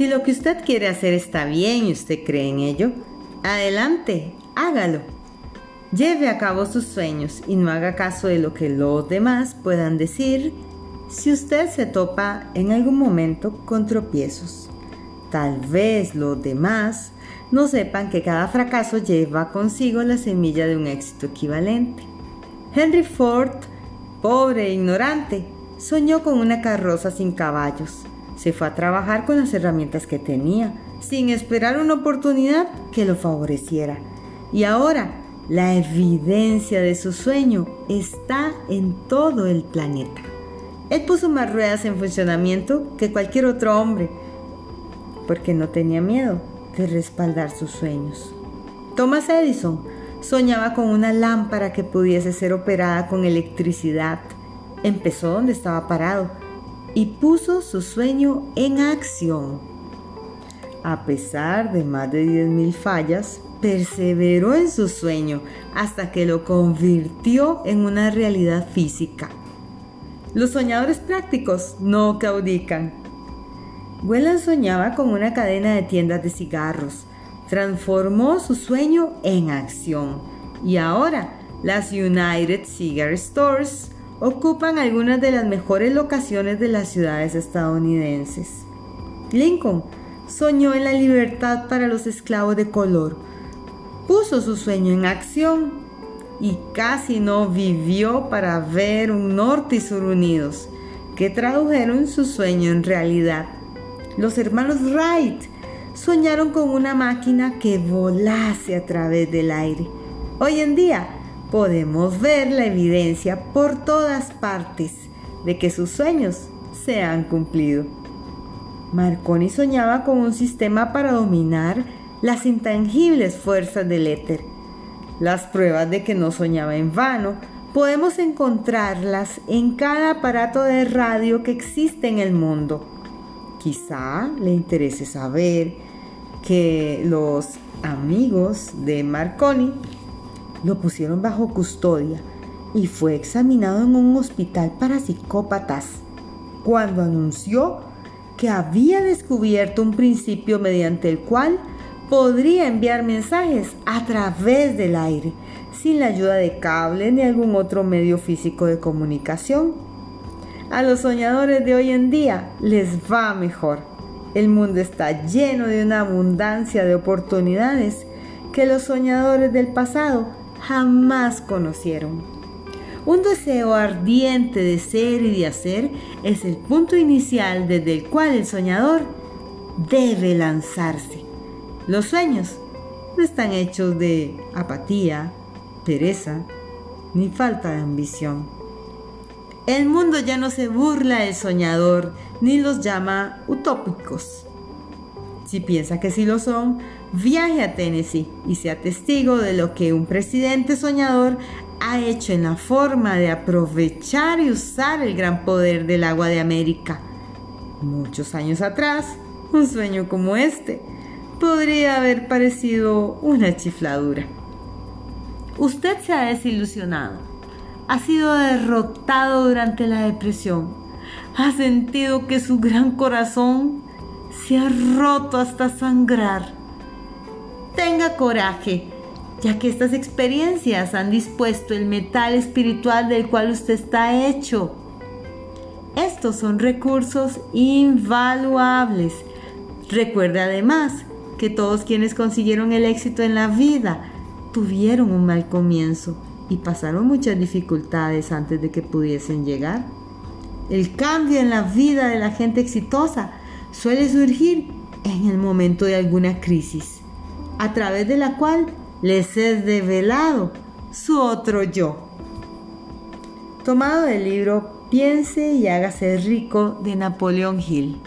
Si lo que usted quiere hacer está bien y usted cree en ello, adelante, hágalo. Lleve a cabo sus sueños y no haga caso de lo que los demás puedan decir si usted se topa en algún momento con tropiezos. Tal vez los demás no sepan que cada fracaso lleva consigo la semilla de un éxito equivalente. Henry Ford, pobre e ignorante, soñó con una carroza sin caballos. Se fue a trabajar con las herramientas que tenía, sin esperar una oportunidad que lo favoreciera. Y ahora, la evidencia de su sueño está en todo el planeta. Él puso más ruedas en funcionamiento que cualquier otro hombre, porque no tenía miedo de respaldar sus sueños. Thomas Edison soñaba con una lámpara que pudiese ser operada con electricidad. Empezó donde estaba parado y puso su sueño en acción. A pesar de más de 10.000 fallas, perseveró en su sueño hasta que lo convirtió en una realidad física. Los soñadores prácticos no caudican. Whelan soñaba con una cadena de tiendas de cigarros. Transformó su sueño en acción. Y ahora las United Cigar Stores ocupan algunas de las mejores locaciones de las ciudades estadounidenses. Lincoln soñó en la libertad para los esclavos de color. Puso su sueño en acción y casi no vivió para ver un norte y sur unidos, que tradujeron su sueño en realidad. Los hermanos Wright soñaron con una máquina que volase a través del aire. Hoy en día podemos ver la evidencia por todas partes de que sus sueños se han cumplido. Marconi soñaba con un sistema para dominar las intangibles fuerzas del éter las pruebas de que no soñaba en vano podemos encontrarlas en cada aparato de radio que existe en el mundo. Quizá le interese saber que los amigos de Marconi lo pusieron bajo custodia y fue examinado en un hospital para psicópatas cuando anunció que había descubierto un principio mediante el cual podría enviar mensajes a través del aire, sin la ayuda de cable ni algún otro medio físico de comunicación. A los soñadores de hoy en día les va mejor. El mundo está lleno de una abundancia de oportunidades que los soñadores del pasado jamás conocieron. Un deseo ardiente de ser y de hacer es el punto inicial desde el cual el soñador debe lanzarse. Los sueños no están hechos de apatía, pereza, ni falta de ambición. El mundo ya no se burla del soñador ni los llama utópicos. Si piensa que sí lo son, viaje a Tennessee y sea testigo de lo que un presidente soñador ha hecho en la forma de aprovechar y usar el gran poder del agua de América. Muchos años atrás, un sueño como este podría haber parecido una chifladura. Usted se ha desilusionado, ha sido derrotado durante la depresión, ha sentido que su gran corazón se ha roto hasta sangrar. Tenga coraje, ya que estas experiencias han dispuesto el metal espiritual del cual usted está hecho. Estos son recursos invaluables. Recuerde además que todos quienes consiguieron el éxito en la vida tuvieron un mal comienzo y pasaron muchas dificultades antes de que pudiesen llegar. El cambio en la vida de la gente exitosa suele surgir en el momento de alguna crisis, a través de la cual les es develado su otro yo. Tomado del libro Piense y hágase rico de Napoleón Hill.